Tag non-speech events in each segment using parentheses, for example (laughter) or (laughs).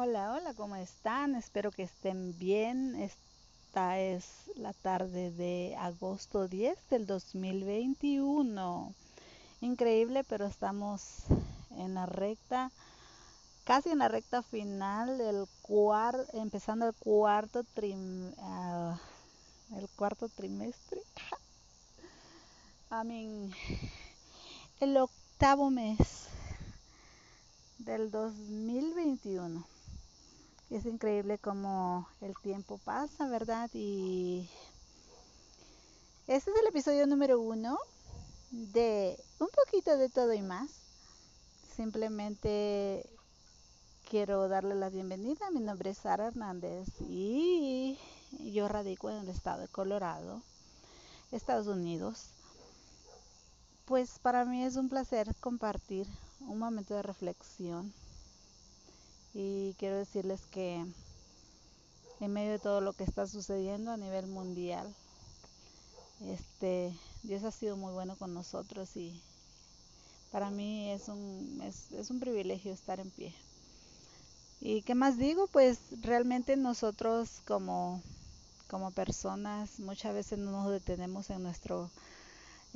Hola, hola, ¿cómo están? Espero que estén bien. Esta es la tarde de agosto 10 del 2021. Increíble, pero estamos en la recta, casi en la recta final del cuarto, empezando el cuarto trim, uh, el cuarto trimestre. (laughs) El octavo mes del 2021 es increíble como el tiempo pasa, ¿verdad? Y este es el episodio número uno de un poquito de todo y más. Simplemente quiero darle la bienvenida. Mi nombre es Sara Hernández y yo radico en el estado de Colorado, Estados Unidos. Pues para mí es un placer compartir un momento de reflexión y quiero decirles que en medio de todo lo que está sucediendo a nivel mundial, este, Dios ha sido muy bueno con nosotros y para mí es un, es, un privilegio estar en pie. ¿Y qué más digo? Pues realmente nosotros como, como personas muchas veces no nos detenemos en nuestro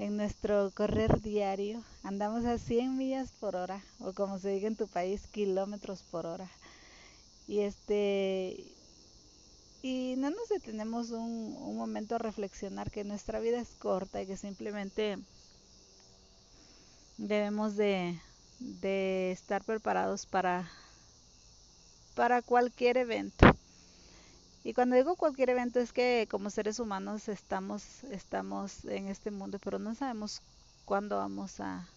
en nuestro correr diario. Andamos a 100 millas por hora o como se diga en tu país kilómetros por hora. Y este y no nos detenemos un, un momento a reflexionar que nuestra vida es corta y que simplemente debemos de, de estar preparados para para cualquier evento y cuando digo cualquier evento es que como seres humanos estamos, estamos en este mundo, pero no sabemos cuándo vamos a,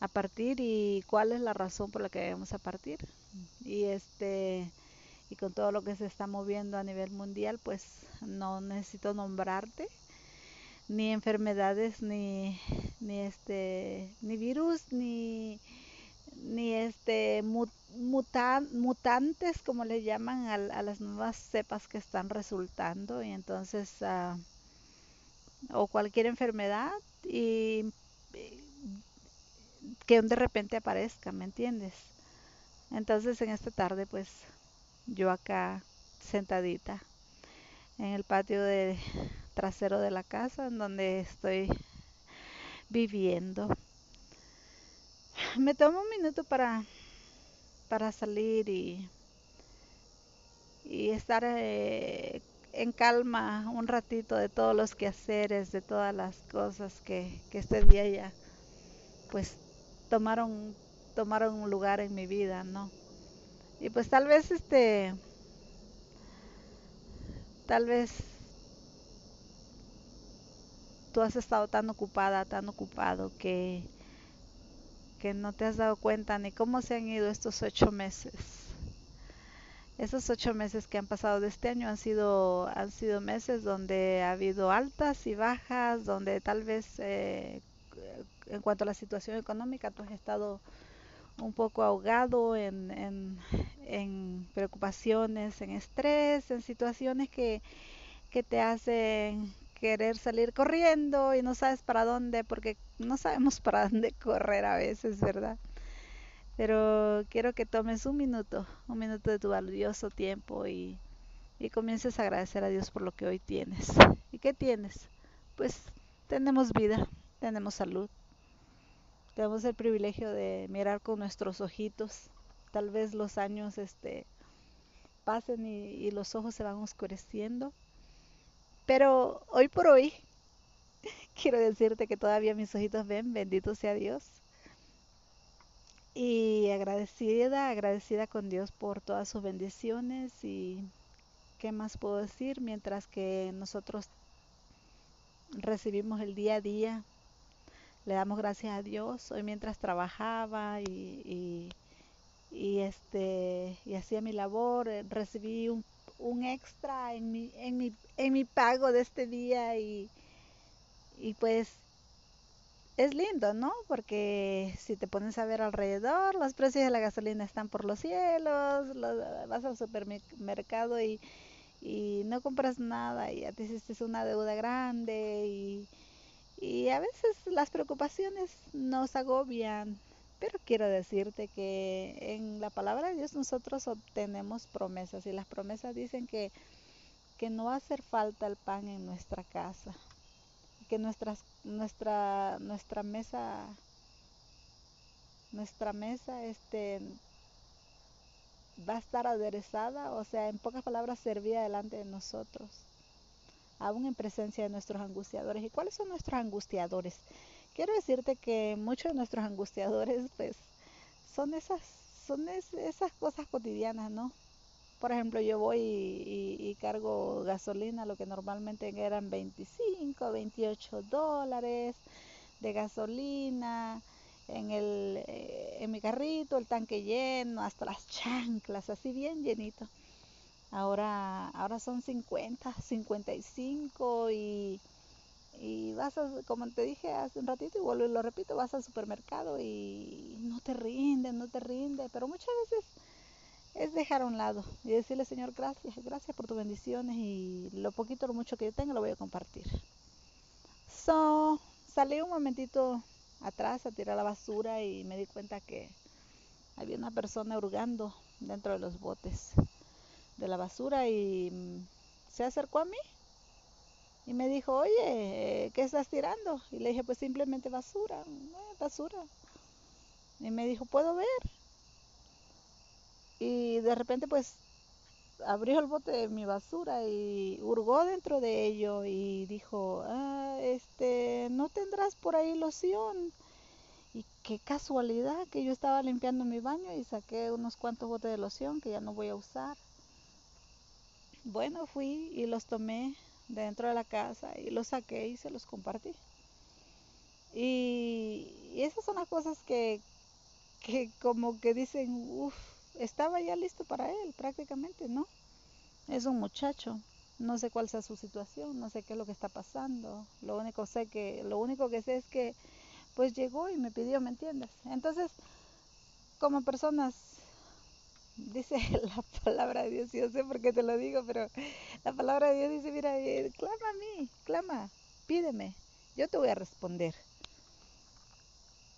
a partir y cuál es la razón por la que vamos a partir. Y este y con todo lo que se está moviendo a nivel mundial, pues no necesito nombrarte ni enfermedades ni ni este ni virus ni ni este mutantes como le llaman a, a, las nuevas cepas que están resultando y entonces uh, o cualquier enfermedad y, y que de repente aparezca, ¿me entiendes? Entonces en esta tarde pues yo acá sentadita en el patio de trasero de la casa en donde estoy viviendo (laughs) me tomo un minuto para, para salir y, y estar eh, en calma un ratito de todos los quehaceres, de todas las cosas que, que este día ya pues tomaron, tomaron un lugar en mi vida, ¿no? Y pues tal vez este, tal vez tú has estado tan ocupada, tan ocupado que que no te has dado cuenta ni cómo se han ido estos ocho meses. Esos ocho meses que han pasado de este año han sido, han sido meses donde ha habido altas y bajas, donde tal vez eh, en cuanto a la situación económica tú has estado un poco ahogado en, en, en preocupaciones, en estrés, en situaciones que, que te hacen querer salir corriendo y no sabes para dónde, porque no sabemos para dónde correr a veces, ¿verdad? Pero quiero que tomes un minuto, un minuto de tu valioso tiempo y, y comiences a agradecer a Dios por lo que hoy tienes. ¿Y qué tienes? Pues tenemos vida, tenemos salud, tenemos el privilegio de mirar con nuestros ojitos. Tal vez los años este, pasen y, y los ojos se van oscureciendo, pero hoy por hoy, (laughs) quiero decirte que todavía mis ojitos ven, bendito sea Dios. Y agradecida, agradecida con Dios por todas sus bendiciones y qué más puedo decir mientras que nosotros recibimos el día a día. Le damos gracias a Dios. Hoy mientras trabajaba y, y, este y hacía mi labor, recibí un un extra en mi, en mi, en mi pago de este día y, y pues es lindo, ¿no? Porque si te pones a ver alrededor, los precios de la gasolina están por los cielos, los, vas al supermercado y, y no compras nada y ya te hiciste una deuda grande y, y a veces las preocupaciones nos agobian, Pero quiero decirte que en la palabra de Dios nosotros obtenemos promesas y las promesas dicen que, que no va a hacer falta el pan en nuestra casa, que nuestras, nuestra, nuestra mesa, nuestra mesa este, va a estar aderezada, o sea, en pocas palabras, servida delante de nosotros, aún en presencia de nuestros angustiadores. ¿Y cuáles son nuestros angustiadores? Quiero decirte que muchos de nuestros angustiadores, pues, son esas, son esas cosas cotidianas, ¿no? Por ejemplo, yo voy y, y, cargo gasolina, lo que normalmente eran 25, 28 dólares de gasolina, en, el, eh, en mi carrito, el tanque lleno, hasta las chanclas, así bien llenito. Ahora, ahora son 50, 55 y, y vas a, como te dije hace un ratito y vuelvo y lo repito, vas al supermercado y no te rinde, no te rinde, pero muchas veces es dejar a un lado y decirle Señor gracias, gracias por tus bendiciones y lo poquito o lo mucho que yo tengo lo voy a compartir. So, salí un momentito atrás a tirar la basura y me di cuenta que había una persona hurgando dentro de los botes de la basura y se acercó a mí y me dijo, oye, ¿qué estás tirando? Y le dije, pues simplemente basura, eh, basura. Y me dijo, ¿puedo ver? Y de repente pues abrió el bote de mi basura y hurgó dentro de ello y dijo, ah, este, ¿no tendrás por ahí loción? Y qué casualidad que yo estaba limpiando mi baño y saqué unos cuantos botes de loción que ya no voy a usar. Bueno, fui y los tomé dentro de la casa y los saqué y se los compartí. Y, esas son las cosas que, que como que dicen, uff, estaba ya listo para él prácticamente, ¿no? Es un muchacho, no sé cuál sea su situación, no sé qué es lo que está pasando. Lo único sé que lo único que sé es que pues llegó y me pidió, ¿me entiendes? Entonces, como personas dice (laughs) la palabra de Dios, yo sé por qué te lo digo, pero la palabra de Dios dice, mira, eh, clama a mí, clama, pídeme, yo te voy a responder.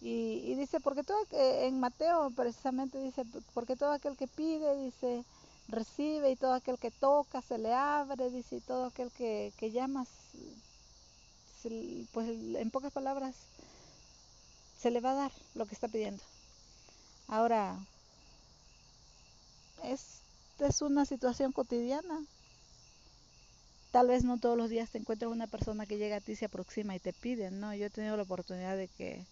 Y, dice, porque todo, eh, en Mateo precisamente dice, porque todo aquel que pide, dice, recibe, y todo aquel que toca, se le abre, dice, y todo aquel que, que llama, pues en pocas palabras, se le va a dar lo que está pidiendo. Ahora, es, es una situación cotidiana. Tal vez no todos los días te encuentres una persona que llega a ti, se aproxima y te pide, ¿no? Yo he tenido la oportunidad de que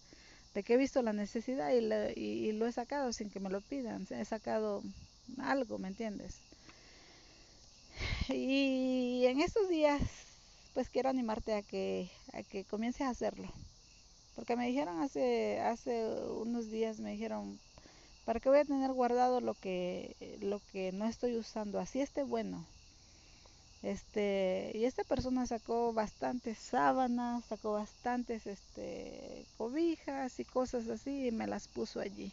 de que he visto la necesidad y, y, lo he sacado sin que me lo pidan, he sacado algo, ¿me entiendes? Y en estos días, pues quiero animarte a que, a que comiences a hacerlo. Porque me dijeron hace, hace unos días, me dijeron, ¿para qué voy a tener guardado lo que, lo que no estoy usando? Así esté bueno. Este, y esta persona sacó bastantes sábanas, sacó bastantes este, cobijas y cosas así y me las puso allí.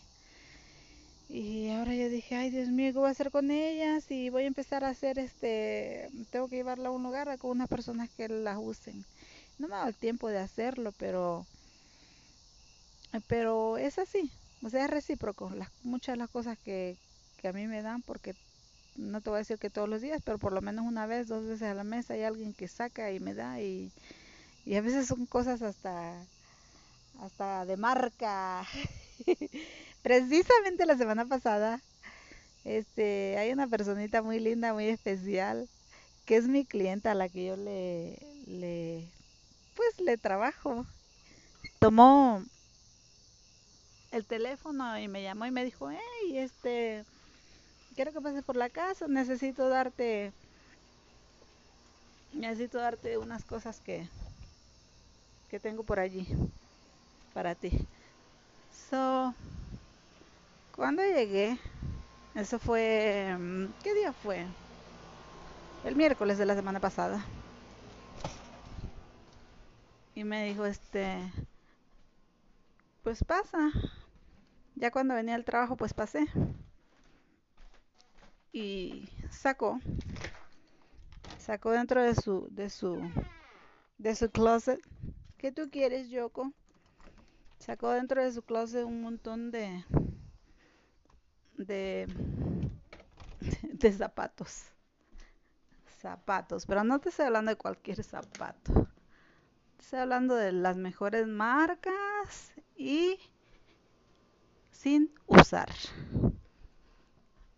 Y ahora yo dije, ay Dios mío, ¿qué voy a hacer con ellas? Y voy a empezar a hacer este, tengo que llevarla a un lugar con unas personas que las usen. No me ha dado el tiempo de hacerlo, pero, pero es así, o sea, es recíproco. Las, muchas de las cosas que, que a mí me dan, porque no te voy a decir que todos los días, pero por lo menos una vez, dos veces a la mesa hay alguien que saca y me da y, y a veces son cosas hasta, hasta de marca. (laughs) Precisamente la semana pasada, este, hay una personita muy linda, muy especial, que es mi clienta a la que yo le, le, pues le trabajo. Tomó el teléfono y me llamó y me dijo, hey, este, quiero que pases por la casa, necesito darte, necesito darte unas cosas que, que tengo por allí para ti. So, cuando llegué, eso fue, mm, ¿qué día fue? El miércoles de la semana pasada. Y me dijo, este, pues pasa. Ya cuando venía al trabajo, pues pasé. Y sacó sacó dentro de su de su de su closet. ¿qué tú quieres Yoko? sacó dentro de su closet un montón de de (laughs) de zapatos. Zapatos pero no te estoy hablando de cualquier zapato. Estoy hablando de las mejores marcas y sin usar.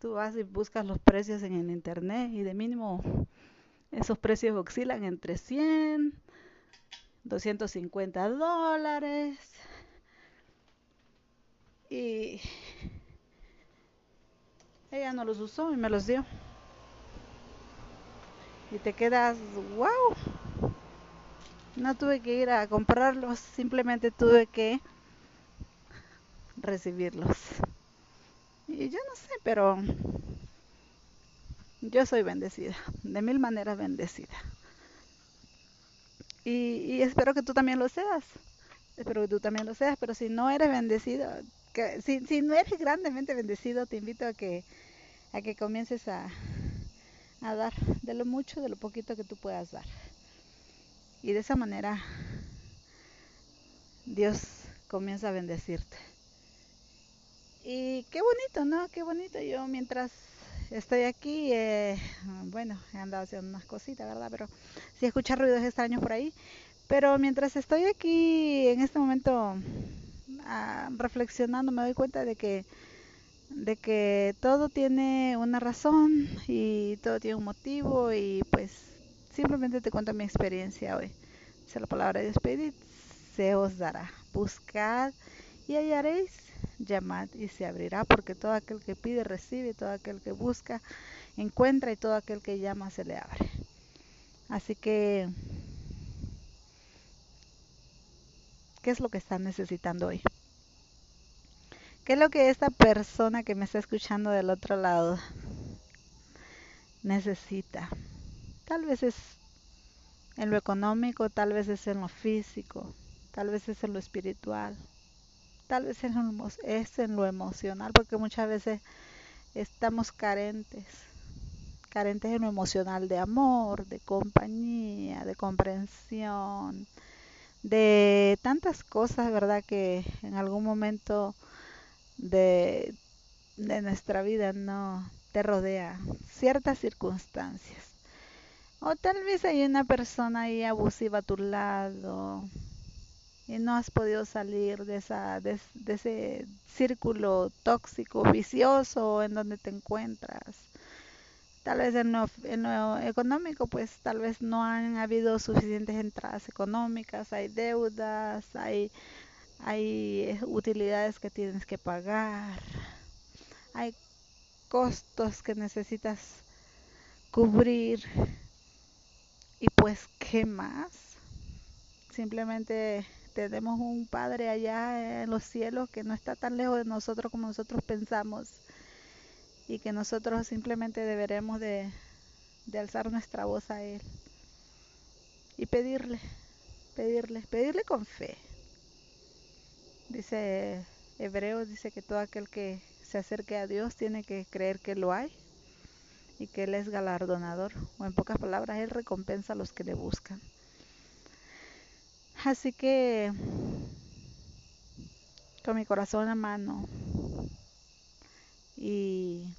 Tú vas y buscas los precios en el internet y de mínimo esos precios oscilan entre 100 250 dólares. Y ella no los usó y me los dio. Y te quedas wow no tuve que ir a comprarlos simplemente tuve que recibirlos y yo no sé pero yo soy bendecida de mil maneras bendecida y, espero que tú también lo seas. Espero que tú también lo seas, pero si no eres bendecido, que, si, si no eres grandemente bendecido, te invito a que, a que comiences a, a dar de lo mucho, de lo poquito que tú puedas dar. Y de esa manera Dios comienza a bendecirte. Y qué bonito, ¿no? Qué bonito. Yo mientras estoy aquí, eh, bueno, he andado haciendo unas cositas, ¿verdad? Pero si escuchas ruidos extraños por ahí. Pero mientras estoy aquí en este momento ah, reflexionando, me doy cuenta de que, de que todo tiene una razón y todo tiene un motivo y pues simplemente te cuento mi experiencia hoy. Dice la palabra de Dios, se os dará. Buscad y hallaréis llamad y se abrirá, porque todo aquel que pide recibe, todo aquel que busca encuentra y todo aquel que llama se le abre. Así que, ¿qué es lo que están necesitando hoy? ¿Qué es lo que esta persona que me está escuchando del otro lado necesita? Tal vez es en lo económico, tal vez es en lo físico, tal vez es en lo espiritual, tal vez es en lo emocional, porque muchas veces estamos carentes, carentes en lo emocional de amor, de compañía, de comprensión, de tantas cosas, ¿verdad? Que en algún momento de, de nuestra vida no te rodea ciertas circunstancias. O tal vez hay una persona ahí abusiva a tu lado, no has podido salir de, esa, de, ese círculo tóxico, vicioso en donde te encuentras. Tal vez en lo, en lo económico, pues tal vez no han habido suficientes entradas económicas, hay deudas, hay, hay utilidades que tienes que pagar, hay costos que necesitas cubrir. Y pues, ¿qué más? Simplemente tenemos un Padre allá en los cielos que no está tan lejos de nosotros como nosotros pensamos y que nosotros simplemente deberemos de, alzar nuestra voz a Él y pedirle, pedirle, pedirle con fe. Dice Hebreos, dice que todo aquel que se acerque a Dios tiene que creer que lo hay y que Él es galardonador, o en pocas palabras, Él recompensa a los que le buscan. Así que con mi corazón a mano y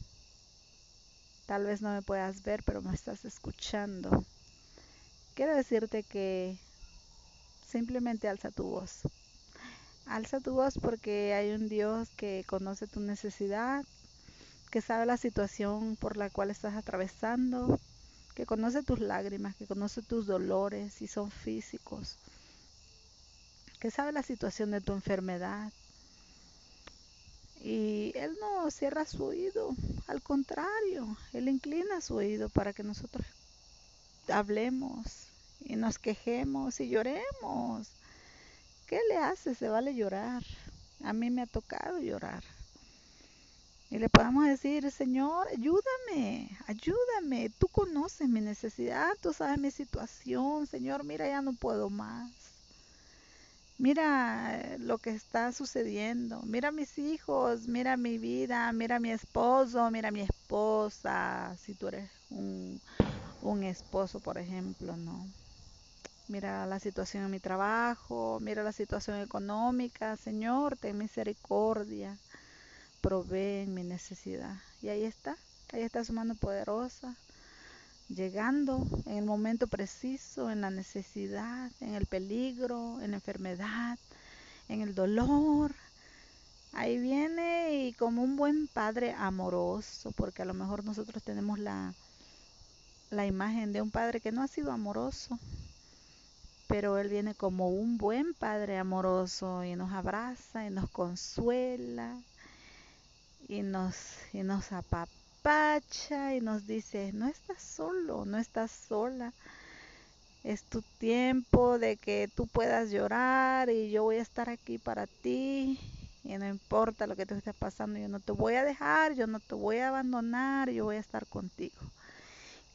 tal vez no me puedas ver, pero me estás escuchando. Quiero decirte que simplemente alza tu voz. Alza tu voz porque hay un Dios que conoce tu necesidad, que sabe la situación por la cual estás atravesando, que conoce tus lágrimas, que conoce tus dolores, si son físicos, que sabe la situación de tu enfermedad. Y Él no cierra su oído, al contrario, Él inclina su oído para que nosotros hablemos y nos quejemos y lloremos. ¿Qué le hace? Se vale llorar. A mí me ha tocado llorar. Y le podemos decir, Señor, ayúdame, ayúdame. Tú conoces mi necesidad, tú sabes mi situación. Señor, mira, ya no puedo más mira lo que está sucediendo, mira mis hijos, mira mi vida, mira mi esposo, mira mi esposa, si tú eres un, un esposo, por ejemplo, ¿no? Mira la situación en mi trabajo, mira la situación económica, Señor, ten misericordia, provee mi necesidad. Y ahí está, ahí está su mano poderosa, llegando en el momento preciso, en la necesidad, en el peligro, en la enfermedad, en el dolor. Ahí viene y como un buen padre amoroso, porque a lo mejor nosotros tenemos la, la imagen de un padre que no ha sido amoroso, pero Él viene como un buen Padre amoroso y nos abraza y nos consuela y nos, y nos y nos dice, no estás solo, no estás sola. Es tu tiempo de que tú puedas llorar y yo voy a estar aquí para ti. Y no importa lo que te esté pasando, yo no te voy a dejar, yo no te voy a abandonar, yo voy a estar contigo.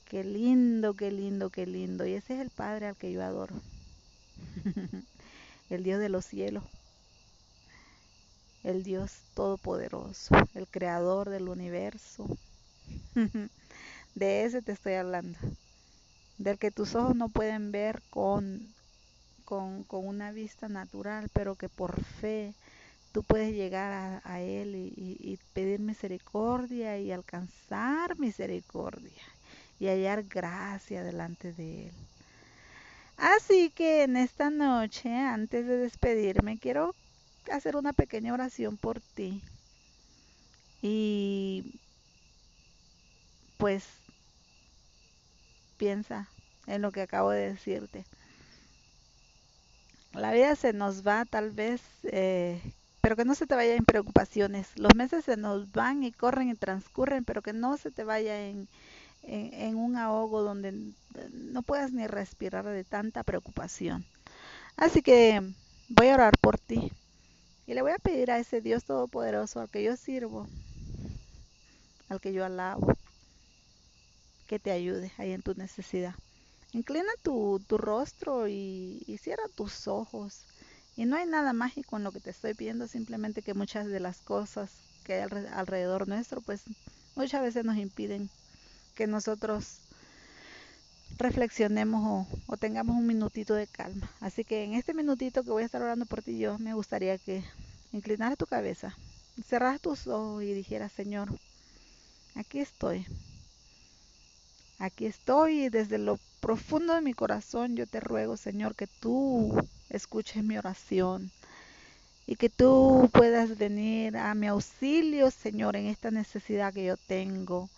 Qué lindo, qué lindo, qué lindo. Y ese es el Padre al que yo adoro. (laughs) el Dios de los cielos, el Dios todopoderoso, el creador del universo. (laughs) de ese te estoy hablando, del que tus ojos no pueden ver con, con, una vista natural, pero que por fe tú puedes llegar a, Él y pedir misericordia y alcanzar misericordia y hallar gracia delante de Él. Así que en esta noche, antes de despedirme, quiero hacer una pequeña oración por ti. Y pues piensa en lo que acabo de decirte. La vida se nos va tal vez, eh, pero que no se te vaya en preocupaciones. Los meses se nos van y corren y transcurren, pero que no se te vaya en, en, un ahogo donde no puedas ni respirar de tanta preocupación. Así que voy a orar por ti y le voy a pedir a ese Dios Todopoderoso al que yo sirvo, al que yo alabo, que te ayude ahí en tu necesidad. Inclina tu, tu rostro y, cierra tus ojos. Y no hay nada mágico en lo que te estoy pidiendo, simplemente que muchas de las cosas que hay alrededor nuestro, pues muchas veces nos impiden que nosotros reflexionemos o, tengamos un minutito de calma. Así que en este minutito que voy a estar orando por ti, yo me gustaría que inclinaras tu cabeza, cerras tus ojos y dijeras, Señor, aquí estoy. Aquí estoy y desde lo profundo de mi corazón yo te ruego, Señor, que tú escuches mi oración y que tú puedas venir a mi auxilio, Señor, en esta necesidad que yo tengo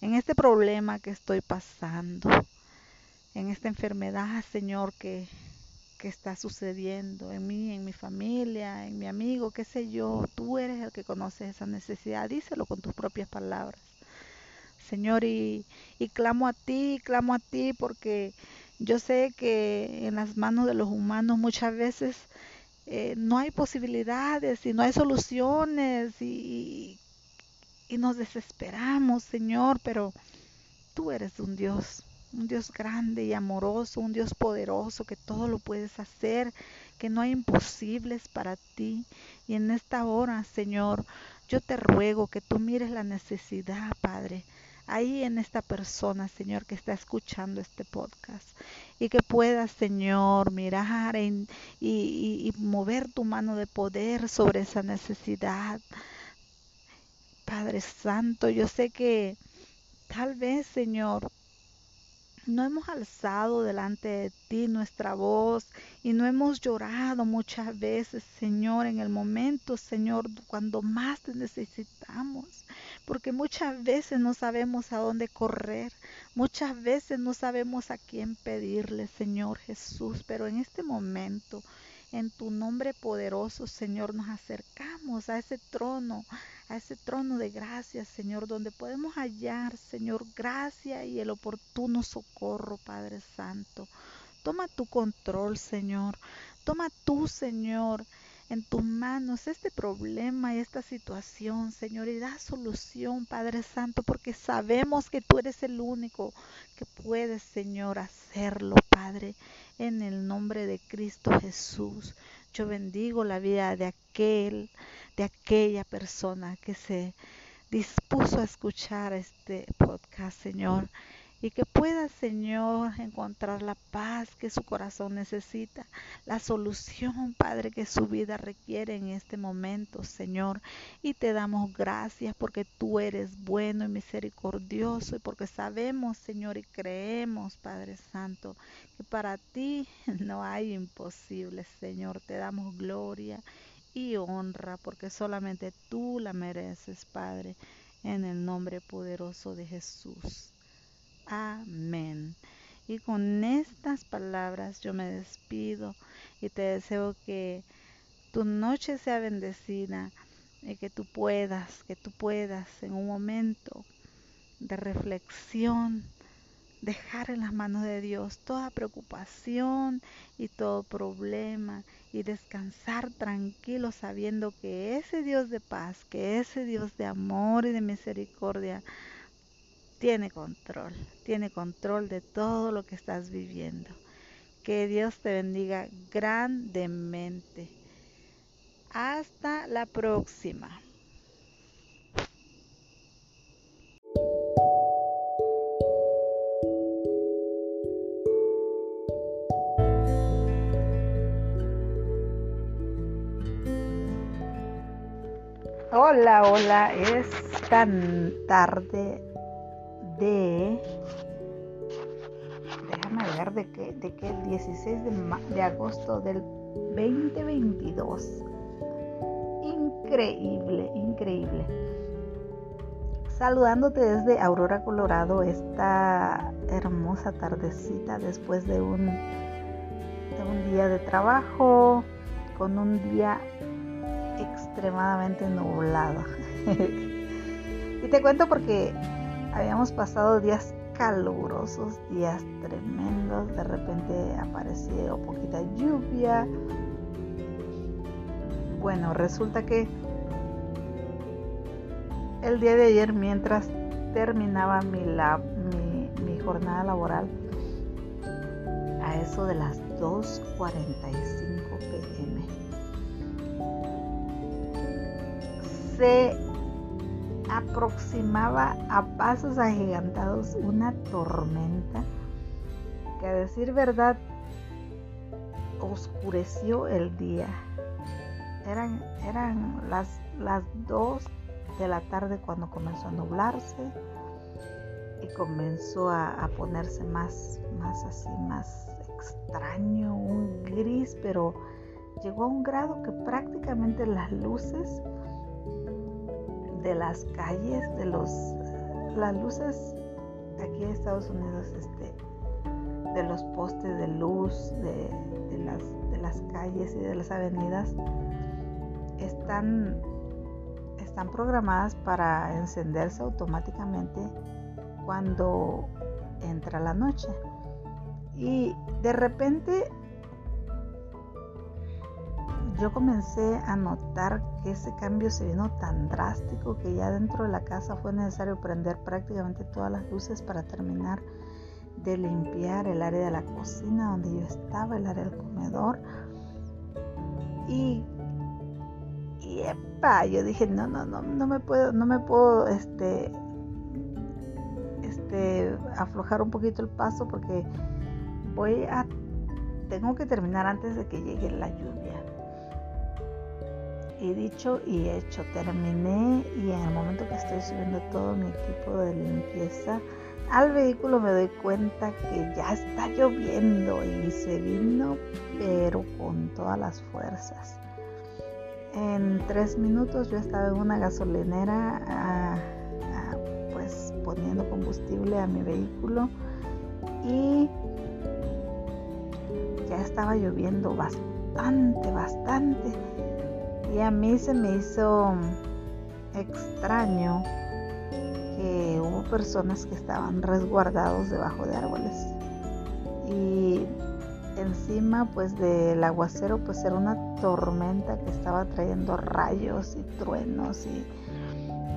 en este problema que estoy pasando, en esta enfermedad, Señor, que, que está sucediendo en mí, en mi familia, en mi amigo, qué sé yo. Tú eres el que conoces esa necesidad. Díselo con tus propias palabras. Señor, y, y clamo a ti, clamo a ti porque yo sé que en las manos de los humanos muchas veces eh, no hay posibilidades y no hay soluciones y, y nos desesperamos, Señor, pero tú eres un Dios, un Dios grande y amoroso, un Dios poderoso, que todo lo puedes hacer, que no hay imposibles para ti. Y en esta hora, Señor, yo te ruego que tú mires la necesidad, Padre, ahí en esta persona, Señor, que está escuchando este podcast. Y que puedas, Señor, mirar y, y mover tu mano de poder sobre esa necesidad. Padre Santo, yo sé que tal vez, Señor, no hemos alzado delante de ti nuestra voz y no hemos llorado muchas veces, Señor, en el momento, Señor, cuando más te necesitamos. Porque muchas veces no sabemos a dónde correr, muchas veces no sabemos a quién pedirle, Señor Jesús, pero en este momento, en tu nombre poderoso, Señor, nos acercamos a ese trono, a ese trono de gracia, Señor, donde podemos hallar, Señor, gracia y el oportuno socorro, Padre Santo. Toma tu control, Señor. Toma tú, Señor, en tus manos este problema y esta situación, Señor, y da solución, Padre Santo, porque sabemos que tú eres el único que puedes, Señor, hacerlo, Padre, en el nombre de Cristo Jesús. Yo bendigo la vida de aquel de aquella persona que se dispuso a escuchar este podcast, Señor. Y que pueda, Señor, encontrar la paz que su corazón necesita, la solución, Padre, que su vida requiere en este momento, Señor. Y te damos gracias porque tú eres bueno y misericordioso y porque sabemos, Señor, y creemos, Padre Santo, que para ti (laughs) no hay imposible, Señor. Te damos gloria y honra porque solamente tú la mereces, Padre, en el nombre poderoso de Jesús. Amén. Y con estas palabras yo me despido y te deseo que tu noche sea bendecida y que tú puedas, que tú puedas en un momento de reflexión dejar en las manos de Dios toda preocupación y todo problema y descansar tranquilo sabiendo que ese Dios de paz, que ese Dios de amor y de misericordia tiene control, tiene control de todo lo que estás viviendo. Que Dios te bendiga grandemente. Hasta la próxima. Hola, hola, es tan tarde de déjame ver de qué de qué 16 de, de agosto del 2022 increíble increíble. Saludándote desde Aurora Colorado esta hermosa tardecita después de un de un día de trabajo con un día extremadamente nublado. (laughs) Y te cuento porque Habíamos pasado días calurosos, días tremendos, de repente apareció poquita lluvia. Bueno, resulta que el día de ayer, mientras terminaba mi, mi, jornada laboral, a eso de las 2.45 pm, se aproximaba a pasos agigantados una tormenta que a decir verdad oscureció el día. Eran, eran las, las 2 de la tarde cuando comenzó a nublarse y comenzó a, a ponerse más, más así, más extraño, un gris, pero llegó a un grado que prácticamente las luces de las calles, de los las luces aquí en Estados Unidos, este, de los postes de luz, de, las, de las calles y de las avenidas, están, están programadas para encenderse automáticamente cuando entra la noche. Y de repente yo comencé a notar que ese cambio se vino tan drástico que ya dentro de la casa fue necesario prender prácticamente todas las luces para terminar de limpiar el área de la cocina donde yo estaba, el área del comedor. Y, y epa, yo dije, no, no, no, no me puedo, no me puedo, este, este, aflojar un poquito el paso porque voy a, tengo que terminar antes de que llegue la lluvia y dicho y hecho, terminé y en el momento que estoy subiendo todo mi equipo de limpieza al vehículo me doy cuenta que ya está lloviendo y se vino pero con todas las fuerzas. En tres minutos yo estaba en una gasolinera ah, ah, pues poniendo combustible a mi vehículo y ya estaba lloviendo bastante, bastante y a mí se me hizo extraño que hubo personas que estaban resguardados debajo de árboles. Y encima pues del aguacero pues era una tormenta que estaba trayendo rayos y truenos y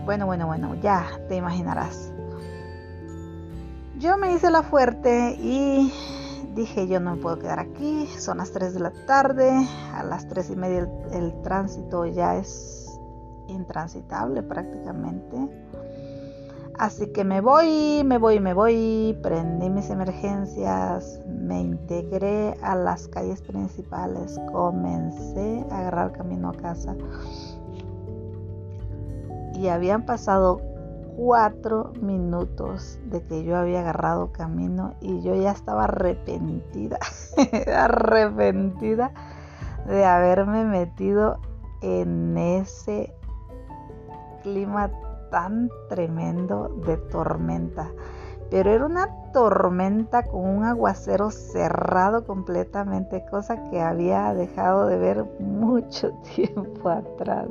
bueno, bueno, bueno, ya te imaginarás. Yo me hice la fuerte y dije yo no me puedo quedar aquí, son las 3 de la tarde, a las 3 y media el, tránsito ya es intransitable prácticamente. Así que me voy, me voy, me voy, prendí mis emergencias, me integré a las calles principales, comencé a agarrar camino a casa. Y habían pasado cuatro minutos de que yo había agarrado camino y yo ya estaba arrepentida, (laughs) arrepentida de haberme metido en ese clima tan tremendo de tormenta. Pero era una tormenta con un aguacero cerrado completamente, cosa que había dejado de ver (laughs) mucho tiempo atrás.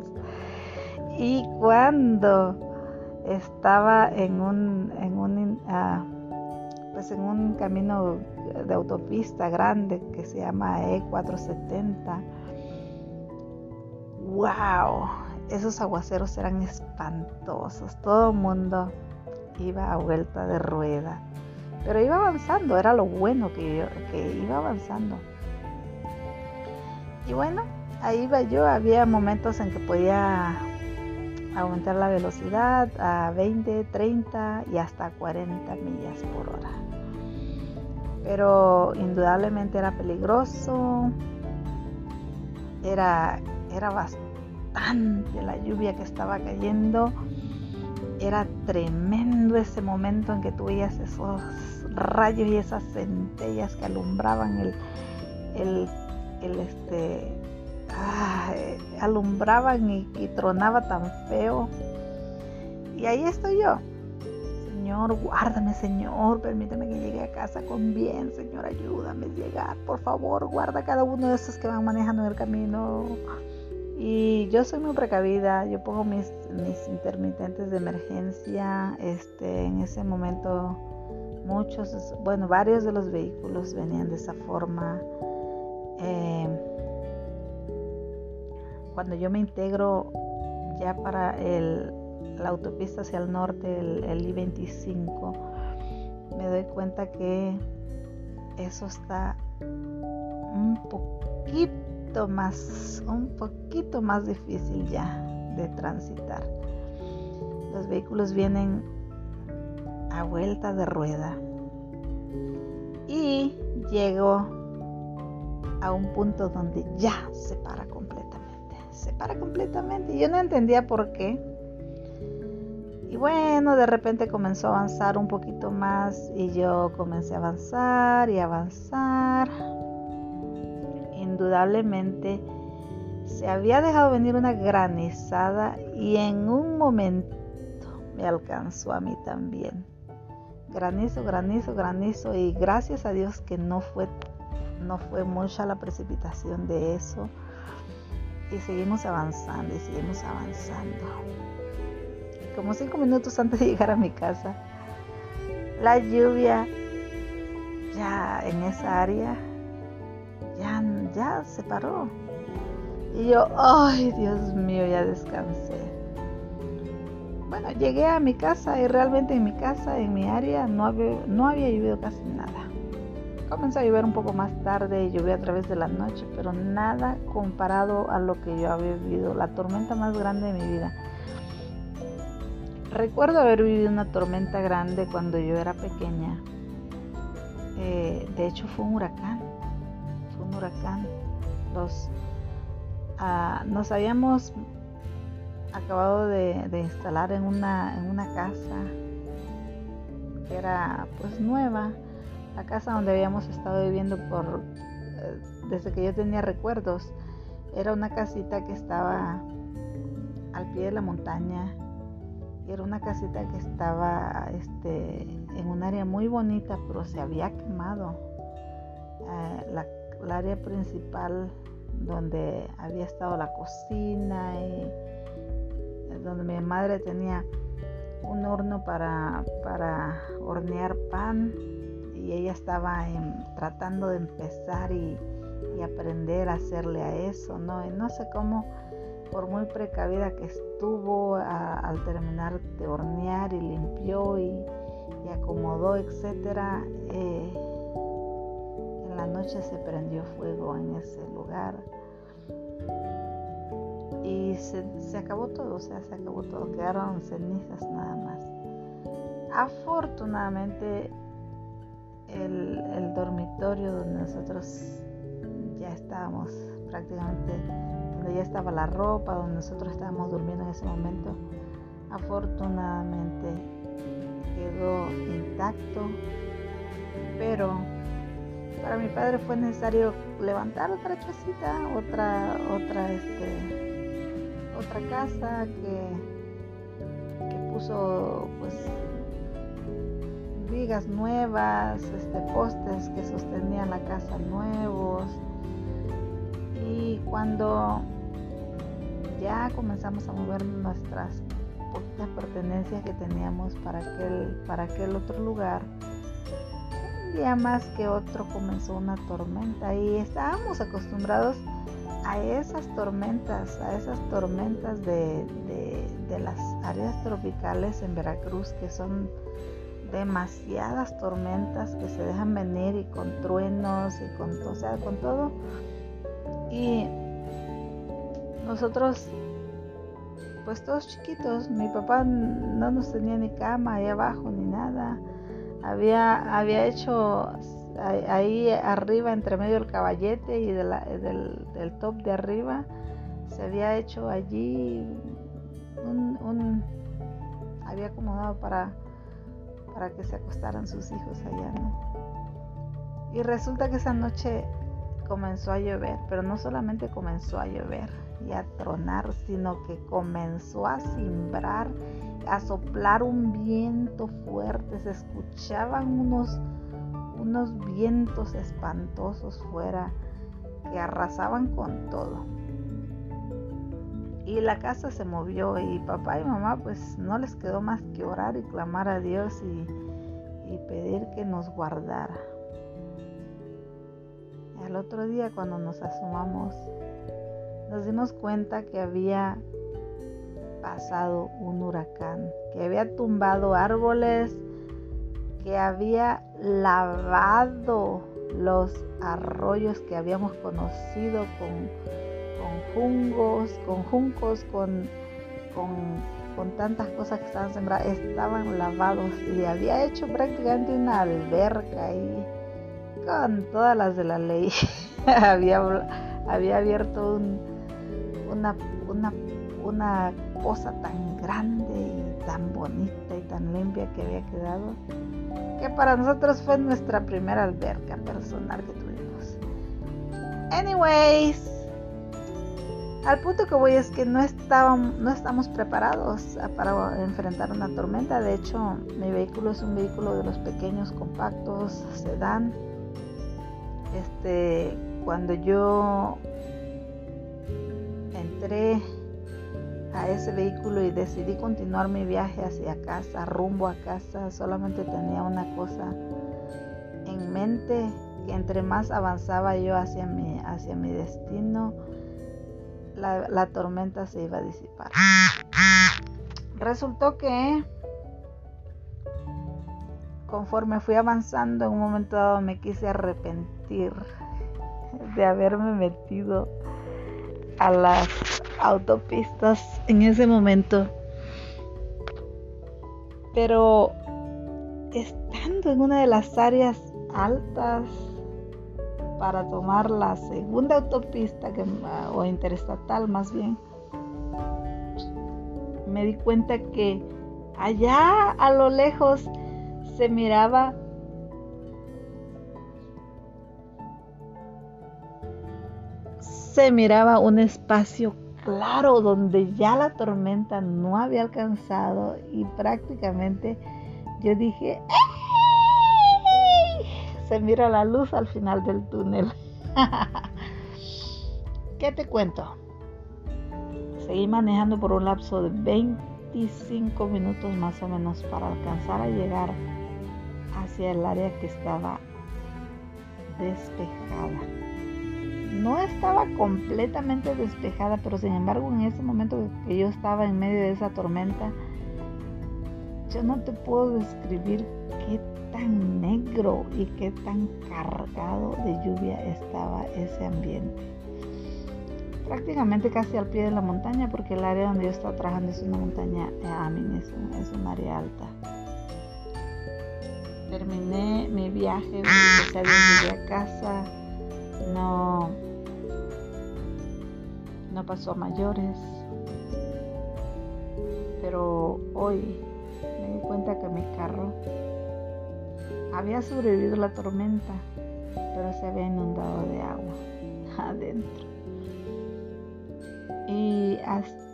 Y cuando estaba en un, en un, ah, pues en un camino de autopista grande que se llama E470, wow, esos aguaceros eran espantosos. Todo el mundo iba a vuelta de rueda. Pero iba avanzando, era lo bueno que, yo, que iba avanzando. Y bueno, ahí iba yo. Había momentos en que podía aumentar la velocidad a 20, 30 y hasta 40 millas por hora. Pero indudablemente era peligroso. Era, era bastante la lluvia que estaba cayendo. Era tremendo ese momento en que tú veías esos rayos y esas centellas que alumbraban el, el, el este, alumbraban y, y tronaba tan feo. Y ahí estoy yo. Señor, guárdame, Señor, permíteme que llegue a casa con bien, Señor, ayúdame a llegar, por favor, guarda cada uno de esos que van manejando el camino. Y yo soy muy precavida, yo pongo mis, mis intermitentes de emergencia. Este, en ese momento muchos, bueno, varios de los vehículos venían de esa forma. Eh, cuando yo me integro ya para la autopista hacia el norte, el, el I-25, me doy cuenta que eso está un poquito más, un poquito más difícil ya de transitar. Los vehículos vienen a vuelta de rueda. Y llego a un punto donde ya se para completamente. Se para completamente. Yo no entendía por qué. Y bueno, de repente comenzó a avanzar un poquito más y yo comencé a avanzar y avanzar indudablemente se había dejado venir una granizada y en un momento me alcanzó a mí también. Granizo, granizo, granizo y gracias a Dios que no fue no fue mucha la precipitación de eso. Y seguimos avanzando y seguimos avanzando. Como cinco minutos antes de llegar a mi casa, la lluvia ya en esa área ya, ya se paró. Y yo, ay Dios mío, ya descansé. Bueno, llegué a mi casa y realmente en mi casa, en mi área, no había, no había llovido casi nada. Comenzó a llover un poco más tarde y llovió a través de la noche, pero nada comparado a lo que yo había vivido, la tormenta más grande de mi vida. Recuerdo haber vivido una tormenta grande cuando yo era pequeña. Eh, de hecho fue un huracán huracán. Los, ah, nos habíamos acabado de, instalar en una, en una casa que era pues nueva, la casa donde habíamos estado viviendo por eh, desde que yo tenía recuerdos. Era una casita que estaba al pie de la montaña. Era una casita que estaba este, en un área muy bonita, pero se había quemado. Eh, la área principal donde había estado la cocina y donde mi madre tenía un horno para, para hornear pan y ella estaba tratando de empezar y, aprender a hacerle a eso, ¿no? Y no sé cómo, por muy precavida que estuvo al terminar de hornear y limpió y, acomodó, etcétera, eh, la noche se prendió fuego en ese lugar y se, acabó todo, o sea, se acabó todo, quedaron cenizas nada más. Afortunadamente el, dormitorio donde nosotros ya estábamos prácticamente, donde ya estaba la ropa, donde nosotros estábamos durmiendo en ese momento, afortunadamente quedó intacto, pero para mi padre fue necesario levantar otra casita, otra, otra, este, otra casa que, que puso pues vigas nuevas, este, postes que sostenían la casa nuevos. Y cuando ya comenzamos a mover nuestras poquitas pertenencias que teníamos para aquel, para aquel otro lugar, un día más que otro comenzó una tormenta y estábamos acostumbrados a esas tormentas, a esas tormentas de, de las áreas tropicales en Veracruz que son demasiadas tormentas que se dejan venir y con truenos y con, o sea, con todo. Y nosotros, pues todos chiquitos, mi papá no nos tenía ni cama ahí abajo ni nada. Había, había hecho ahí arriba, entre medio del caballete y del, del, top de arriba, se había hecho allí un había acomodado para para que se acostaran sus hijos allá, ¿no? Y resulta que esa noche comenzó a llover, pero no solamente comenzó a llover y a tronar, sino que comenzó a cimbrar, a soplar un viento fuerte, se escuchaban unos, unos vientos espantosos fuera que arrasaban con todo y la casa se movió y papá y mamá pues no les quedó más que orar y clamar a Dios y, pedir que nos guardara. Y al otro día cuando nos asomamos nos dimos cuenta que había pasado un huracán, que había tumbado árboles, que había lavado los arroyos que habíamos conocido con con jungos, con juncos, con, con, tantas cosas que estaban sembradas, estaban lavados y había hecho prácticamente una alberca ahí con todas las de la ley. (laughs) había, había abierto una, una, una cosa tan grande y tan bonita y tan limpia que había quedado, que para nosotros fue nuestra primera alberca personal que tuvimos. Anyways, al punto que voy es que no, estábamos, no estamos preparados para enfrentar una tormenta. De hecho, mi vehículo es un vehículo de los pequeños, compactos, sedán. Este, cuando yo entré a ese vehículo y decidí continuar mi viaje hacia casa, rumbo a casa, solamente tenía una cosa en mente, que entre más avanzaba yo hacia mi, hacia mi destino, la, tormenta se iba a disipar. Resultó que conforme fui avanzando, en un momento dado me quise arrepentir de haberme metido a las autopistas en ese momento. Pero estando en una de las áreas altas para tomar la segunda autopista que, o interestatal más bien, me di cuenta que allá a lo lejos se miraba se miraba un espacio claro donde ya la tormenta no había alcanzado y prácticamente yo dije se mira la luz al final del túnel. (laughs) ¿Qué te cuento? Seguí manejando por un lapso de 25 minutos más o menos para alcanzar a llegar hacia el área que estaba despejada. No estaba completamente despejada, pero sin embargo en ese momento que yo estaba en medio de esa tormenta, yo no te puedo describir qué tan negro y qué tan cargado de lluvia estaba ese ambiente. Prácticamente casi al pie de la montaña, porque el área donde yo estaba trabajando es una montaña, eh, a mí es un, es un área alta. terminé mi viaje, gracias a Dios a casa, no, no pasó a mayores, pero hoy me di cuenta que mi carro había sobrevivido la tormenta, pero se había inundado de agua (laughs) adentro. Y hasta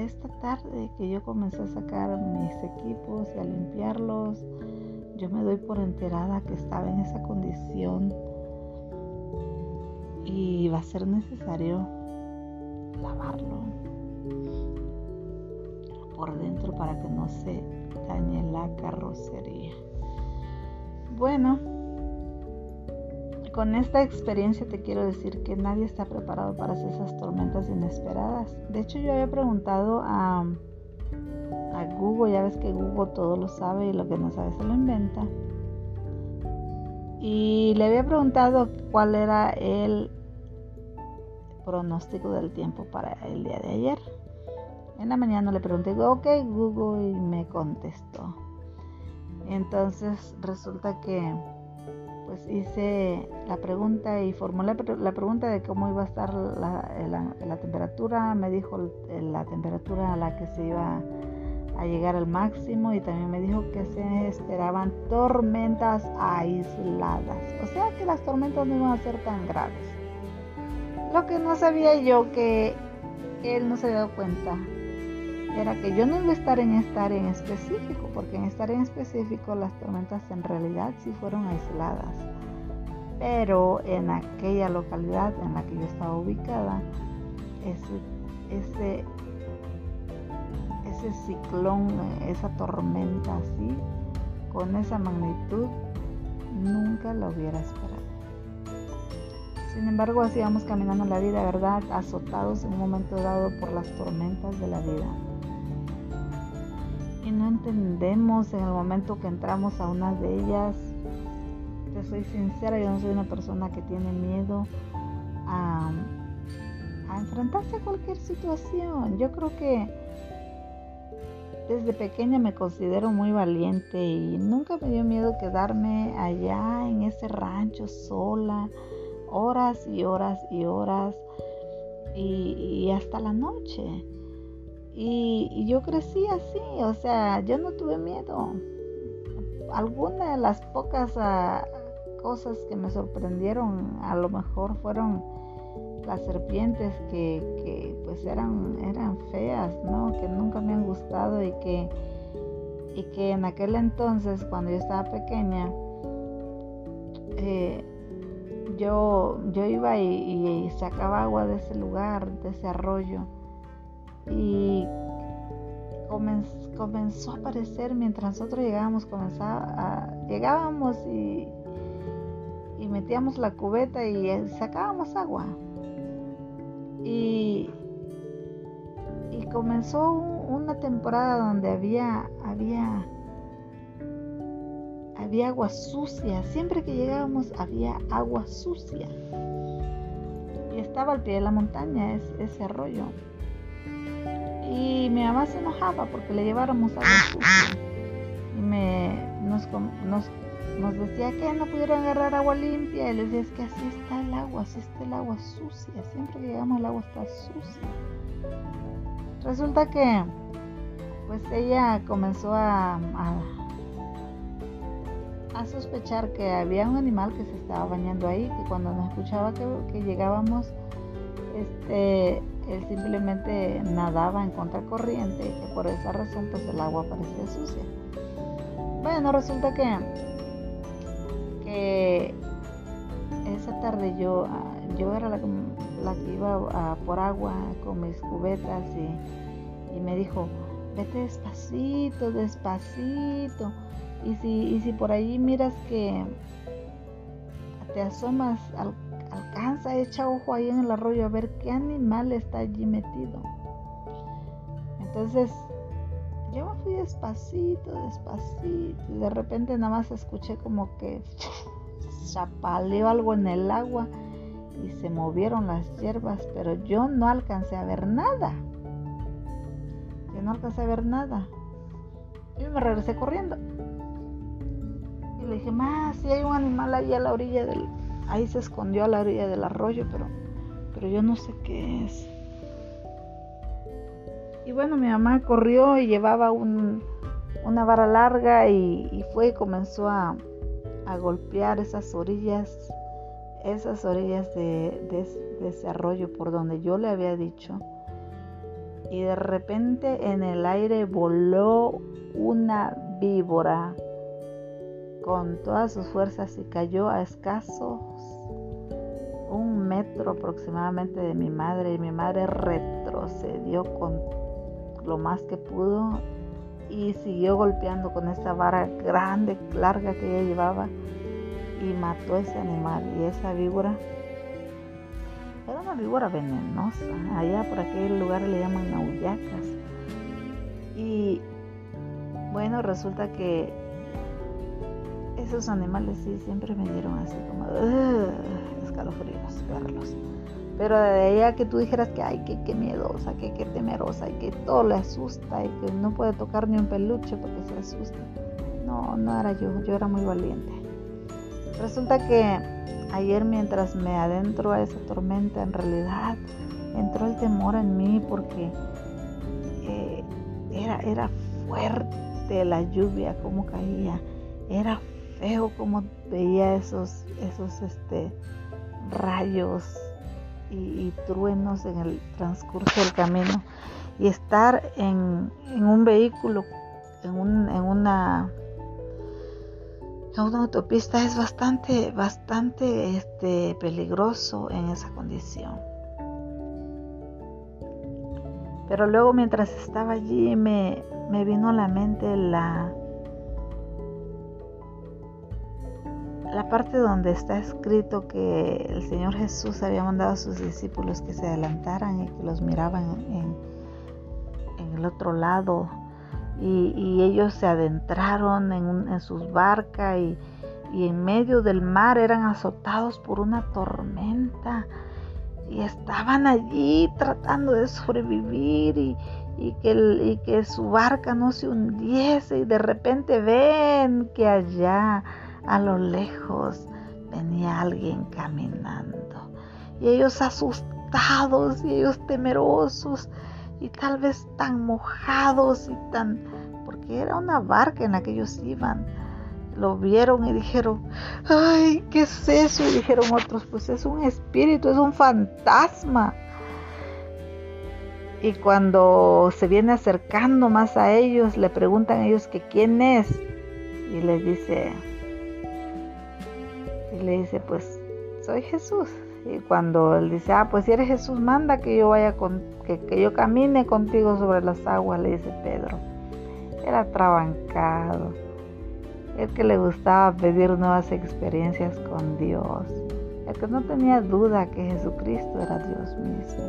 esta tarde que yo comencé a sacar mis equipos y a limpiarlos, yo me doy por enterada que estaba en esa condición y va a ser necesario lavarlo por dentro para que no se dañe la carrocería. Bueno, con esta experiencia te quiero decir que nadie está preparado para esas tormentas inesperadas. De hecho, yo había preguntado a, a Google, ya ves que Google todo lo sabe y lo que no sabe se lo inventa. Y le había preguntado cuál era el pronóstico del tiempo para el día de ayer. En la mañana le pregunté, ok Google, y me contestó. Entonces resulta que pues hice la pregunta y formulé la pregunta de cómo iba a estar la, temperatura. Me dijo la temperatura a la que se iba a llegar al máximo y también me dijo que se esperaban tormentas aisladas. O sea que las tormentas no iban a ser tan graves. Lo que no sabía yo que él no se dado cuenta era que yo no iba a estar en esta en específico, porque en esta área en específico las tormentas en realidad sí fueron aisladas. Pero en aquella localidad en la que yo estaba ubicada, ese, ese, ese ciclón, esa tormenta así, con esa magnitud, nunca lo hubiera esperado. Sin embargo, así vamos caminando la vida, ¿verdad? Azotados en un momento dado por las tormentas de la vida no entendemos en el momento que entramos a una de ellas. Te soy sincera, yo no soy una persona que tiene miedo a, a enfrentarse a cualquier situación. Yo creo que desde pequeña me considero muy valiente y nunca me dio miedo quedarme allá en ese rancho sola, horas y horas y horas y, y hasta la noche. Y, yo crecí así, o sea, yo no tuve miedo. Algunas de las pocas ah, cosas que me sorprendieron a lo mejor fueron las serpientes que, pues eran, eran feas, ¿no? Que nunca me han gustado y que, y que en aquel entonces, cuando yo estaba pequeña, eh, yo, yo iba y sacaba agua de ese lugar, de ese arroyo y comenzó a aparecer mientras nosotros llegábamos, comenzaba llegábamos y, y metíamos la cubeta y eh, sacábamos agua. Y, y comenzó una temporada donde había, había, había agua sucia. Siempre que llegábamos había agua sucia. Y estaba al pie de la montaña ese arroyo. Y mi mamá se enojaba porque le lleváramos agua sucia. Y me, nos, nos, decía que no pudieron agarrar agua limpia. Y les decía, es que así está el agua, así está el agua sucia. Siempre que llegamos el agua está sucia. Resulta que, pues ella comenzó a, a, sospechar que había un animal que se estaba bañando ahí, que cuando nos escuchaba que, que llegábamos, este, él simplemente nadaba en contracorriente y por esa razón pues el agua parecía sucia. Bueno, resulta que, esa tarde yo, ah, yo era la, que iba por agua con mis cubetas y, y, me dijo, vete despacito, despacito. Y si, y si por ahí miras que te asomas al alcanza, echa ojo ahí en el arroyo a ver qué animal está allí metido. Entonces, yo me fui despacito, despacito, y de repente nada más escuché como que (laughs) chapaleó algo en el agua y se movieron las hierbas, pero yo no alcancé a ver nada. Yo no alcancé a ver nada. Y me regresé corriendo. Y le dije, más, si hay un animal ahí a la orilla del... Ahí se escondió a la orilla del arroyo, pero, pero yo no sé qué es. Y bueno, mi mamá corrió y llevaba una vara larga y, fue y comenzó a, golpear esas orillas, esas orillas de, de ese arroyo por donde yo le había dicho. Y de repente en el aire voló una víbora con todas sus fuerzas y cayó a escasos un metro aproximadamente de mi madre y mi madre retrocedió con lo más que pudo y siguió golpeando con esa vara grande, larga que ella llevaba y mató a ese animal y esa víbora. Era una víbora venenosa allá por aquel lugar le llaman nauyacas y bueno resulta que esos animales sí siempre me dieron así como escalofríos verlos pero de ahí a que tú dijeras que ay, que, que miedosa, que, que temerosa y que todo le asusta y que no puede tocar ni un peluche porque se asusta. No, no era yo, yo era muy valiente. Resulta que ayer mientras me adentro a esa tormenta, en realidad entró el temor en mí porque eh, era, era fuerte la lluvia, como caía. Era feo como veía esos, esos este, rayos y, truenos en el transcurso del camino y estar en, un vehículo, en, una una autopista es bastante, bastante este, peligroso en esa condición. Pero luego mientras estaba allí me, me vino a la mente la, la parte donde está escrito que el Señor Jesús había mandado a sus discípulos que se adelantaran y que los miraban en, el otro lado y, ellos se adentraron en, sus barcas y, en medio del mar eran azotados por una tormenta y estaban allí tratando de sobrevivir y que su barca no se hundiese y de repente ven que allá a lo lejos venía alguien caminando. Y ellos asustados y ellos temerosos y tal vez tan mojados y tan porque era una barca en la que ellos iban. Lo vieron y dijeron ay qué es eso y dijeron otros pues es un espíritu es un fantasma y cuando se viene acercando más a ellos le preguntan a ellos que quién es. Y les dice le dice, pues soy Jesús. Y cuando él dice, ah, pues si eres Jesús, manda que yo vaya con, que, que yo camine contigo sobre las aguas, le dice Pedro. Era trabancado. El que le gustaba pedir nuevas experiencias con Dios. El que no tenía duda que Jesucristo era Dios mismo.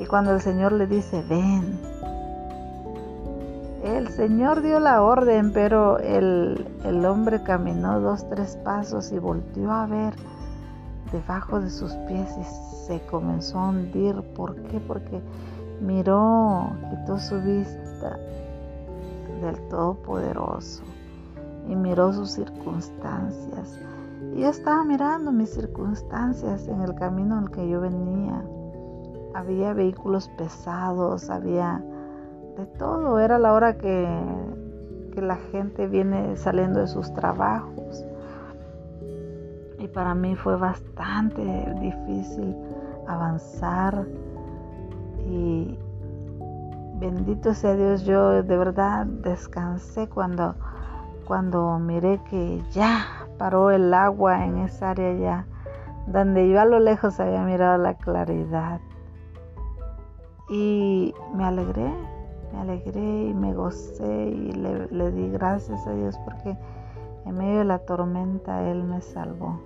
Y cuando el Señor le dice, ven, el Señor dio la orden, pero el, hombre caminó dos, tres pasos y volvió a ver debajo de sus pies y se comenzó a hundir. ¿Por qué? Porque miró, quitó su vista del Todopoderoso y miró sus circunstancias. Y yo estaba mirando mis circunstancias en el camino en el que yo venía. Había vehículos pesados, había de todo. Era la hora que, que la gente viene saliendo de sus trabajos. Y para mí fue bastante difícil avanzar. Y bendito sea Dios, yo de verdad descansé cuando, cuando miré que ya paró el agua en esa área ya, donde yo a lo lejos había mirado la claridad. Y me alegré, me alegré y me gocé y le, di gracias a Dios porque en medio de la tormenta Él me salvó.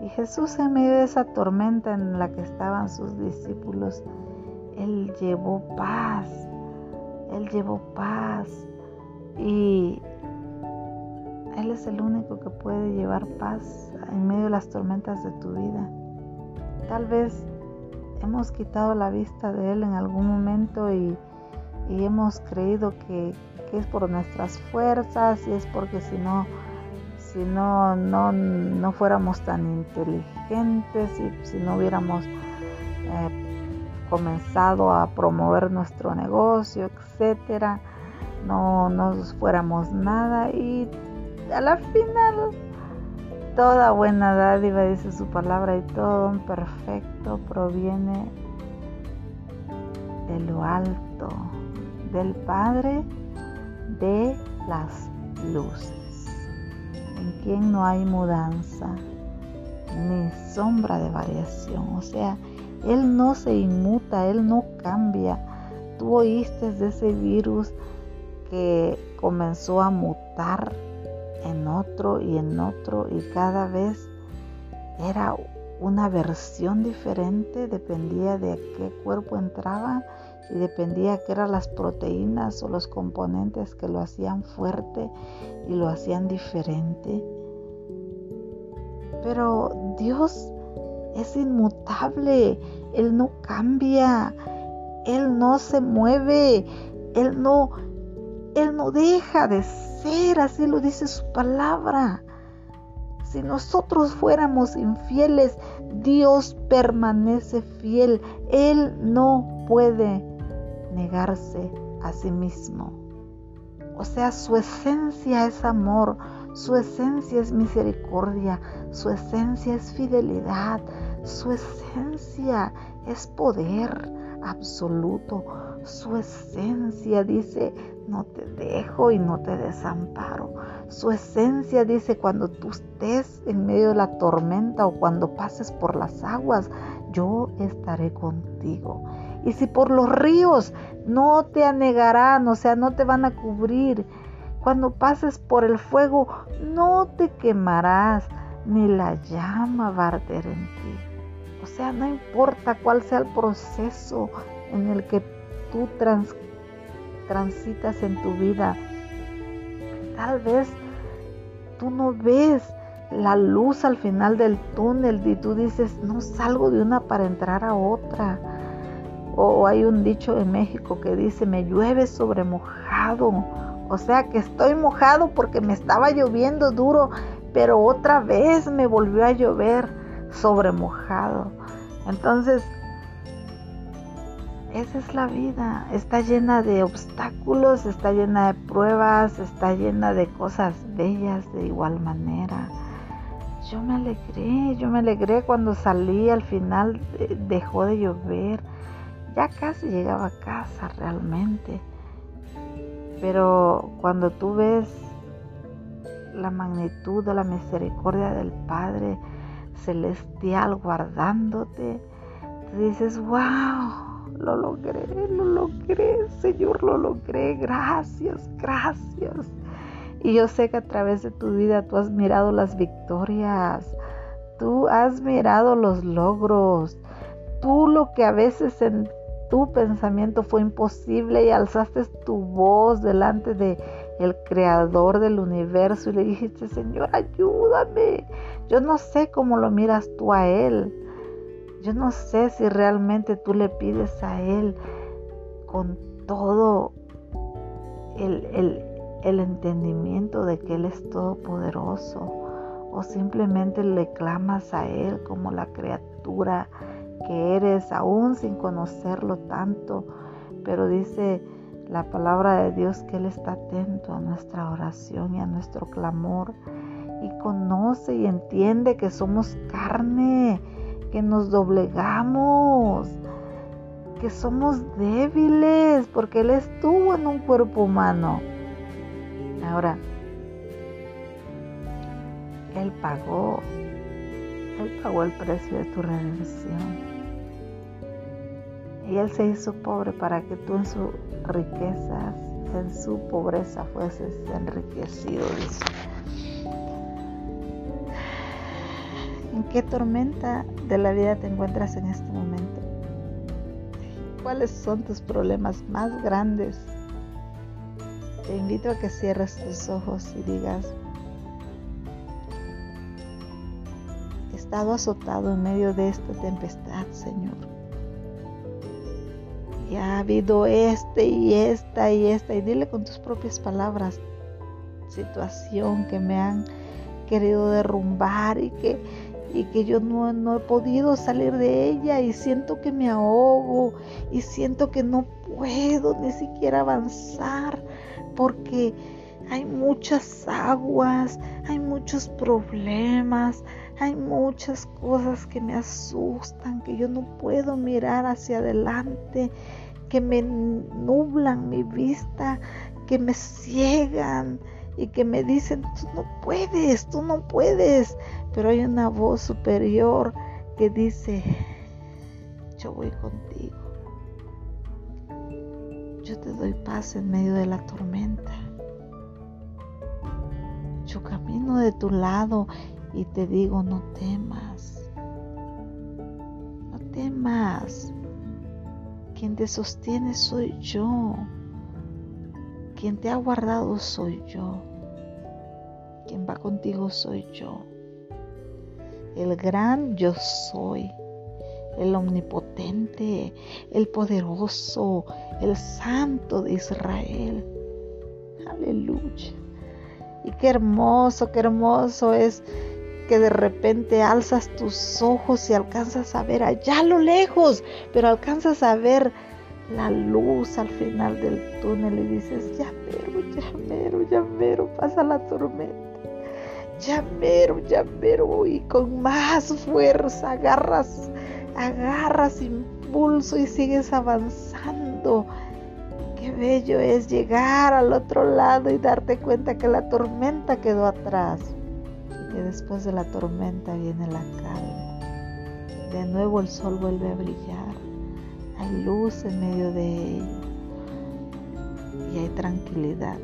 Y Jesús en medio de esa tormenta en la que estaban sus discípulos, Él llevó paz, Él llevó paz. Y Él es el único que puede llevar paz en medio de las tormentas de tu vida. Tal vez hemos quitado la vista de Él en algún momento y y hemos creído que, es por nuestras fuerzas y es porque si no si no, no, no fuéramos tan inteligentes y si no hubiéramos eh, comenzado a promover nuestro negocio, etcétera, no nos fuéramos nada y a la final toda buena dádiva dice su palabra y todo un perfecto proviene de lo alto, del Padre de las luces, en quien no hay mudanza ni sombra de variación. O sea, Él no se inmuta, Él no cambia. Tú oíste de ese virus que comenzó a mutar en otro y en otro y cada vez era una versión diferente, dependía de qué cuerpo entraba y dependía que eran las proteínas o los componentes que lo hacían fuerte y lo hacían diferente. Pero Dios es inmutable, Él no cambia, Él no se mueve, Él no, Él no deja de ser, así lo dice su palabra. Si nosotros fuéramos infieles, Dios permanece fiel. Él no puede negarse a sí mismo. O sea, su esencia es amor, su esencia es misericordia, su esencia es fidelidad, su esencia es poder absoluto, su esencia dice, no te dejo y no te desamparo. Su esencia dice, cuando tú estés en medio de la tormenta o cuando pases por las aguas, yo estaré contigo. Y si por los ríos no te anegarán, o sea, no te van a cubrir. Cuando pases por el fuego, no te quemarás, ni la llama va a arder en ti. O sea, no importa cuál sea el proceso en el que tú transitas en tu vida. Tal vez tú no ves la luz al final del túnel y tú dices, no salgo de una para entrar a otra. O hay un dicho en México que dice, me llueve sobre mojado. O sea que estoy mojado porque me estaba lloviendo duro, pero otra vez me volvió a llover sobre mojado. Entonces, esa es la vida. Está llena de obstáculos, está llena de pruebas, está llena de cosas bellas de igual manera. Yo me alegré, yo me alegré cuando salí, al final eh, dejó de llover ya casi llegaba a casa realmente. Pero cuando tú ves la magnitud de la misericordia del Padre Celestial guardándote, te dices, wow, lo logré, lo logré, Señor, lo logré, gracias, gracias. Y yo sé que a través de tu vida tú has mirado las victorias, tú has mirado los logros, tú lo que a veces en tu pensamiento fue imposible y alzaste tu voz delante de el creador del universo y le dijiste, Señor, ayúdame. Yo no sé cómo lo miras tú a Él. Yo no sé si realmente tú le pides a Él con todo el, el, el entendimiento de que Él es todopoderoso o simplemente le clamas a Él como la criatura que eres, aún sin conocerlo tanto. Pero dice la palabra de Dios que Él está atento a nuestra oración y a nuestro clamor. Y conoce y entiende que somos carne, que nos doblegamos, que somos débiles, porque Él estuvo en un cuerpo humano. Ahora, Él pagó, Él pagó el precio de tu redención. Y Él se hizo pobre para que tú en sus riquezas, en su pobreza fueses enriquecido. ¿En qué tormenta de la vida te encuentras en este momento? ¿Cuáles son tus problemas más grandes? Te invito a que cierres tus ojos y digas, estado azotado en medio de esta tempestad, Señor. Y ha habido este y esta y esta, y dile con tus propias palabras, situación que me han querido derrumbar y que, y que yo no, no he podido salir de ella. Y siento que me ahogo y siento que no puedo ni siquiera avanzar porque hay muchas aguas, hay muchos problemas, hay muchas cosas que me asustan, que yo no puedo mirar hacia adelante, que me nublan mi vista, que me ciegan y que me dicen, tú no puedes, tú no puedes. Pero hay una voz superior que dice, yo voy contigo. Yo te doy paz en medio de la tormenta. Yo camino de tu lado y te digo, no temas. No temas. Quien te sostiene soy yo. Quien te ha guardado soy yo. Quien va contigo soy yo. El gran yo soy el omnipotente, el poderoso, el santo de Israel. Aleluya. Y qué hermoso, qué hermoso es que de repente alzas tus ojos y alcanzas a ver allá a lo lejos, pero alcanzas a ver la luz al final del túnel y dices, ya mero, ya mero, ya mero, pasa la tormenta. Ya mero, ya mero, y con más fuerza agarras agarras impulso y sigues avanzando. Qué bello es llegar al otro lado y darte cuenta que la tormenta quedó atrás que después de la tormenta viene la calma. De nuevo el sol vuelve a brillar, hay luz en medio de ello y hay tranquilidad.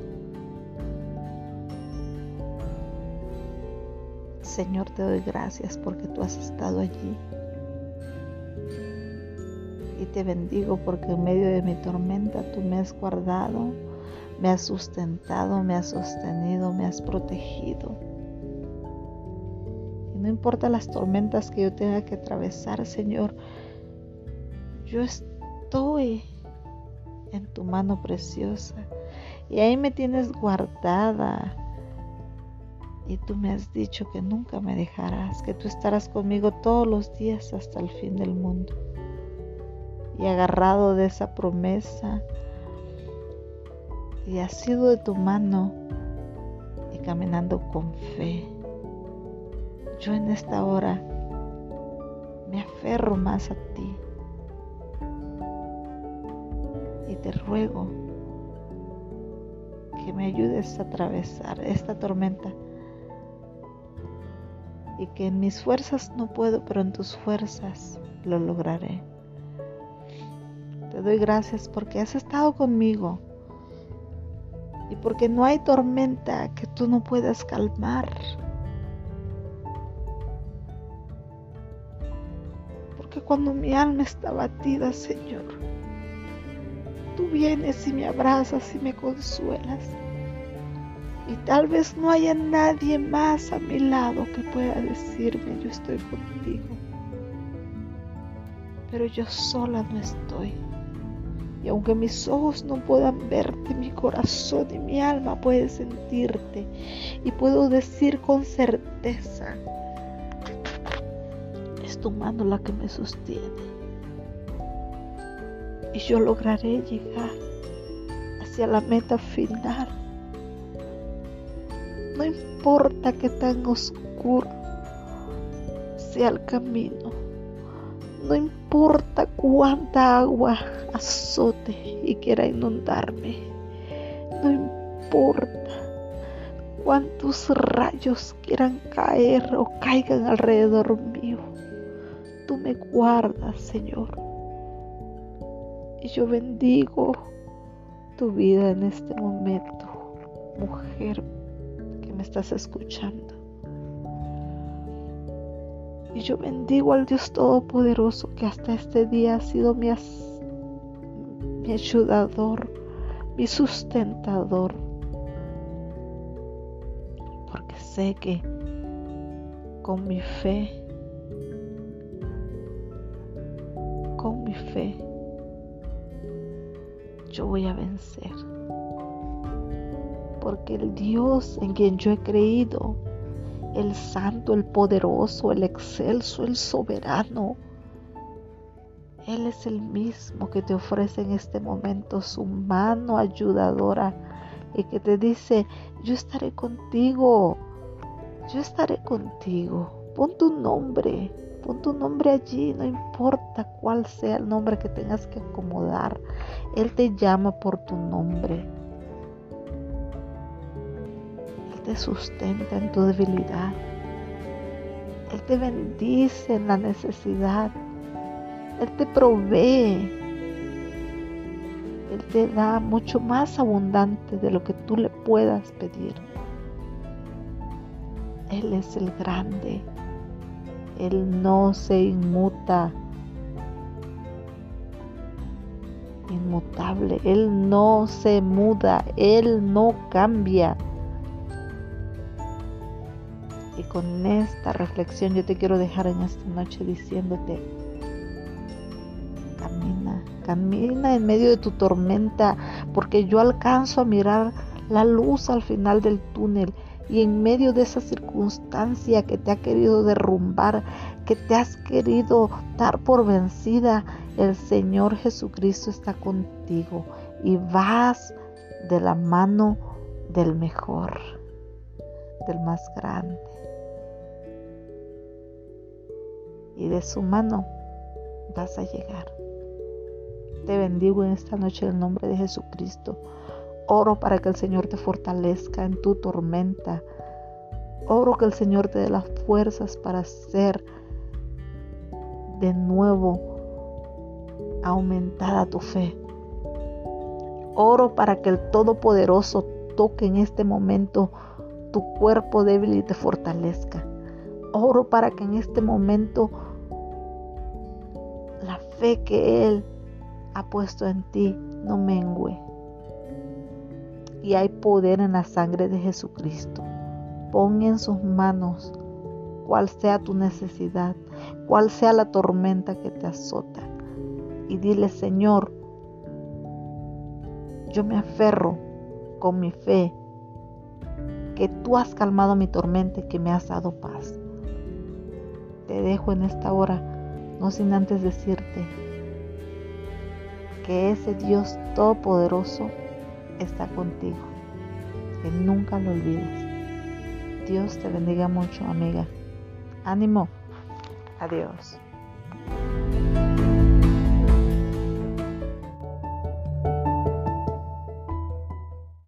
Señor, te doy gracias porque tú has estado allí y te bendigo porque en medio de mi tormenta tú me has guardado, me has sustentado, me has sostenido, me has protegido. No importa las tormentas que yo tenga que atravesar, Señor, yo estoy en tu mano preciosa y ahí me tienes guardada. Y tú me has dicho que nunca me dejarás, que tú estarás conmigo todos los días hasta el fin del mundo y agarrado de esa promesa y has sido de tu mano y caminando con fe. Yo en esta hora me aferro más a ti y te ruego que me ayudes a atravesar esta tormenta y que en mis fuerzas no puedo, pero en tus fuerzas lo lograré. Te doy gracias porque has estado conmigo y porque no hay tormenta que tú no puedas calmar. Cuando mi alma está batida, Señor, tú vienes y me abrazas y me consuelas. Y tal vez no haya nadie más a mi lado que pueda decirme yo estoy contigo. Pero yo sola no estoy. Y aunque mis ojos no puedan verte, mi corazón y mi alma puede sentirte. Y puedo decir con certeza, es tu mano la que me sostiene. Y yo lograré llegar hacia la meta final. No importa que tan oscuro sea el camino. No importa cuánta agua azote y quiera inundarme. No importa cuántos rayos quieran caer o caigan alrededor mío. Tú me guardas, Señor. Y yo bendigo tu vida en este momento, mujer que me estás escuchando. Y yo bendigo al Dios Todopoderoso que hasta este día ha sido mi mi ayudador, mi sustentador. Porque sé que con mi fe, fe, yo voy a vencer. Porque el Dios en quien yo he creído el santo, el poderoso, el excelso, el soberano. Él es el mismo que te ofrece en este momento su mano ayudadora y que te dice, yo estaré contigo, yo estaré contigo. Pon tu nombre, pon tu nombre allí, no importa cuál sea el nombre que tengas que acomodar. Él te llama por tu nombre. Él te sustenta en tu debilidad. Él te bendice en la necesidad. Él te provee. Él te da mucho más abundante de lo que tú le puedas pedir. Él es el grande. Él no se inmuta. Inmutable. Él no se muda. Él no cambia. Y con esta reflexión yo te quiero dejar en esta noche diciéndote, camina, camina en medio de tu tormenta, porque yo alcanzo a mirar la luz al final del túnel y en medio de esa circunstancia que te ha querido derrumbar, que te has querido dar por vencida, el Señor Jesucristo está contigo y vas de la mano del mejor, del más grande. Y de su mano vas a llegar. Te bendigo en esta noche en el nombre de Jesucristo. Oro para que el Señor te fortalezca en tu tormenta. Oro que el Señor te dé las fuerzas para ser de nuevo aumentada tu fe. Oro para que el Todopoderoso toque en este momento tu cuerpo débil y te fortalezca. Oro para que en este momento la fe que Él ha puesto en ti no mengue y hay poder en la sangre de Jesucristo. Pon en sus manos cual sea tu necesidad, cual sea la tormenta que te azota. Y dile, Señor, yo me aferro con mi fe que tú has calmado mi tormenta y que me has dado paz. Te dejo en esta hora, no sin antes decirte que ese Dios todopoderoso está contigo. Que nunca lo olvides. Dios te bendiga mucho, amiga. Ánimo. Adiós.